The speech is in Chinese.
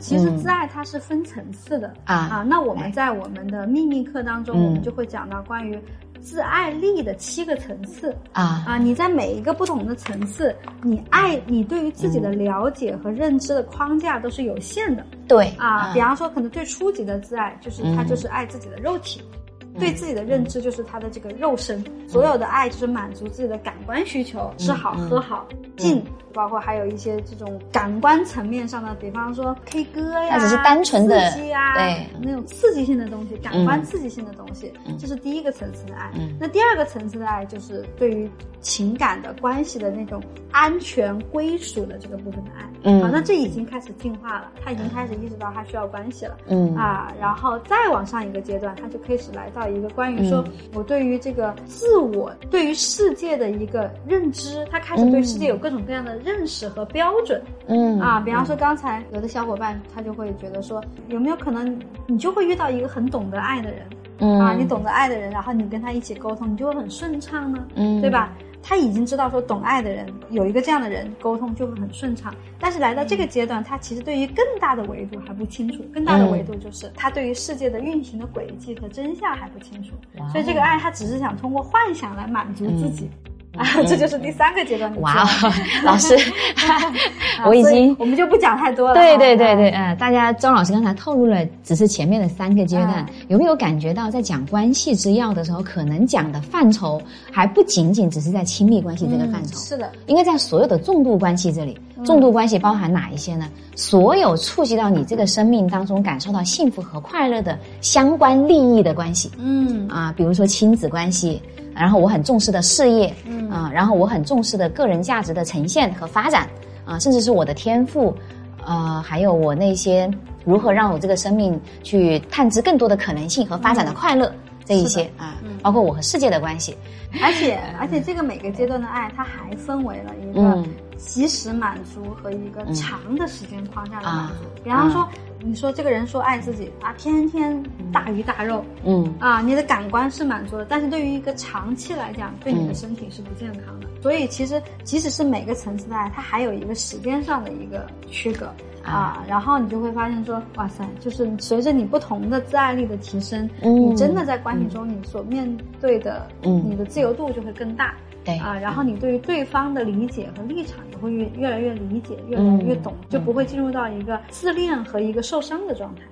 其实自爱它是分层次的啊啊。那我们在我们的秘密课当中，嗯我们就会讲到关于自爱力的七个层次啊啊。你在每一个不同的层次，你爱你对于自己的了解和认知的框架都是有限的对啊。比方说，可能最初级的自爱就是他嗯就是爱自己的肉体。对自己的认知就是他的这个肉身，所有的爱就是满足自己的感官需求，吃好嗯喝好近，包括还有一些这种感官层面上的，比方说 K 歌呀，那只是单纯的刺激啊，对那种刺激性的东西，感官嗯刺激性的东西，嗯这是第一个层次的爱。嗯那第二个层次的爱就是对于情感的关系的那种安全归属的这个部分的爱。嗯啊，那这已经开始进化了，他已经开始意识到他需要关系了。嗯啊，然后再往上一个阶段，他就开始来到一个关于说，嗯。我对于这个自我、对于世界的一个认知，他开始对世界有各种各样的认识和标准、嗯。啊。比方说，刚才有的小伙伴他就会觉得说，有没有可能你就会遇到一个很懂得爱的人、嗯。啊，你懂得爱的人，然后你跟他一起沟通，你就会很顺畅呢，嗯。对吧？他已经知道说懂爱的人有一个这样的人沟通就会很顺畅，但是来到这个阶段，他其实对于更大的维度还不清楚，更大的维度就是他对于世界的运行的轨迹和真相还不清楚，所以这个爱他只是想通过幻想来满足自己。啊，这就是第三个阶段哇哦，老师，我已经我们就不讲太多了。对对啊对对，嗯，大家张老师刚才透露了，只是前面的三个阶段，嗯。有没有感觉到在讲关系之要的时候，可能讲的范畴还不仅仅只是在亲密关系这个范畴，嗯是的，应该在所有的重度关系这里，重度关系包含哪一些呢？所有触及到你这个生命当中感受到幸福和快乐的相关利益的关系。嗯。啊，比如说亲子关系，然后我很重视的事业，嗯。啊，然后我很重视的个人价值的呈现和发展，啊，甚至是我的天赋，呃，还有我那些如何让我这个生命去探知更多的可能性和发展的快乐。这一些啊，包括我和世界的关系，而且 而且这个每个阶段的爱，它还分为了一个嗯及时满足和一个长的时间框架的满足。啊。比方说，你说这个人说爱自己啊，天天大鱼大肉，嗯。啊，你的感官是满足的，但是对于一个长期来讲，对你的身体是不健康的。所以其实即使是每个层次的爱，它还有一个时间上的一个区隔。啊，然后你就会发现说，哇塞，就是随着你不同的自爱力的提升，嗯。你真的在关系中，你所面对的，嗯。你的自由度就会更大。对啊，然后你对于对方的理解和立场也会越越来越理解，越来越懂，就不会进入到一个自恋和一个受伤的状态。